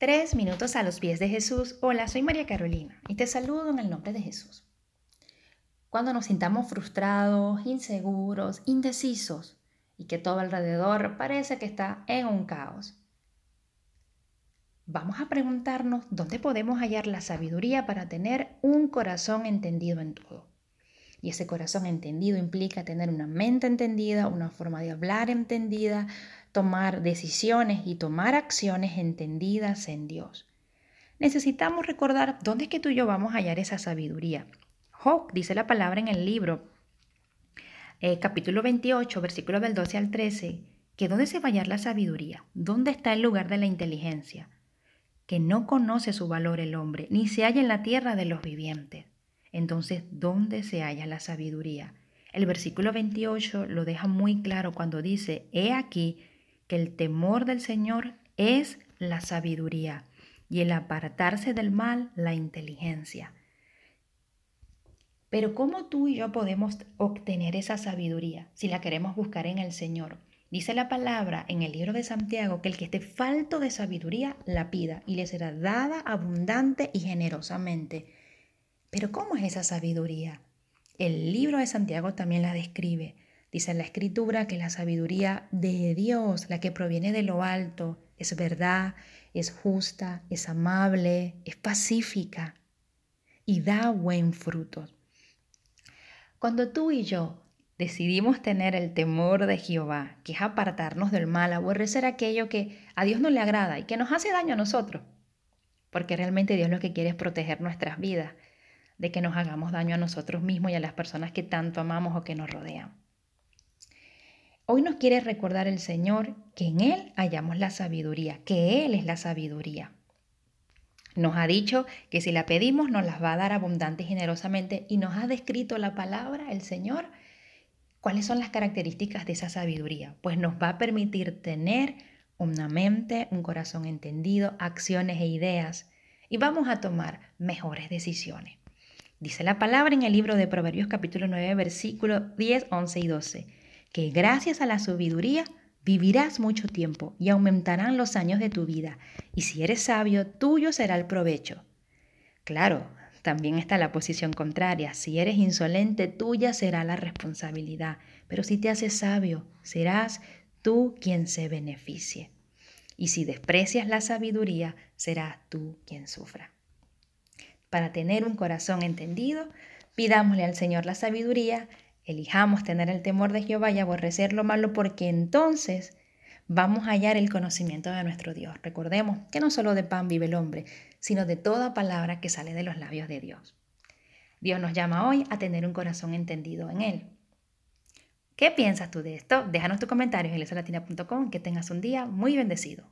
Tres minutos a los pies de Jesús. Hola, soy María Carolina y te saludo en el nombre de Jesús. Cuando nos sintamos frustrados, inseguros, indecisos y que todo alrededor parece que está en un caos, vamos a preguntarnos dónde podemos hallar la sabiduría para tener un corazón entendido en todo. Y ese corazón entendido implica tener una mente entendida, una forma de hablar entendida, tomar decisiones y tomar acciones entendidas en Dios. Necesitamos recordar dónde es que tú y yo vamos a hallar esa sabiduría. Job dice la palabra en el libro, eh, capítulo 28, versículos del 12 al 13, que dónde se va a hallar la sabiduría, dónde está el lugar de la inteligencia, que no conoce su valor el hombre, ni se halla en la tierra de los vivientes. Entonces, ¿dónde se halla la sabiduría? El versículo 28 lo deja muy claro cuando dice, he aquí que el temor del Señor es la sabiduría y el apartarse del mal la inteligencia. Pero ¿cómo tú y yo podemos obtener esa sabiduría si la queremos buscar en el Señor? Dice la palabra en el libro de Santiago que el que esté falto de sabiduría la pida y le será dada abundante y generosamente. Pero ¿cómo es esa sabiduría? El libro de Santiago también la describe. Dice en la escritura que la sabiduría de Dios, la que proviene de lo alto, es verdad, es justa, es amable, es pacífica y da buen fruto. Cuando tú y yo decidimos tener el temor de Jehová, que es apartarnos del mal, aborrecer aquello que a Dios no le agrada y que nos hace daño a nosotros, porque realmente Dios lo que quiere es proteger nuestras vidas de que nos hagamos daño a nosotros mismos y a las personas que tanto amamos o que nos rodean. Hoy nos quiere recordar el Señor que en Él hallamos la sabiduría, que Él es la sabiduría. Nos ha dicho que si la pedimos nos las va a dar abundante y generosamente y nos ha descrito la palabra, el Señor, cuáles son las características de esa sabiduría. Pues nos va a permitir tener una mente, un corazón entendido, acciones e ideas y vamos a tomar mejores decisiones. Dice la palabra en el libro de Proverbios capítulo 9, versículos 10, 11 y 12 que gracias a la sabiduría vivirás mucho tiempo y aumentarán los años de tu vida, y si eres sabio, tuyo será el provecho. Claro, también está la posición contraria, si eres insolente, tuya será la responsabilidad, pero si te haces sabio, serás tú quien se beneficie. Y si desprecias la sabiduría, serás tú quien sufra. Para tener un corazón entendido, pidámosle al Señor la sabiduría Elijamos tener el temor de Jehová y aborrecer lo malo porque entonces vamos a hallar el conocimiento de nuestro Dios. Recordemos que no solo de pan vive el hombre, sino de toda palabra que sale de los labios de Dios. Dios nos llama hoy a tener un corazón entendido en Él. ¿Qué piensas tú de esto? Déjanos tus comentarios en lesalatina.com. Que tengas un día muy bendecido.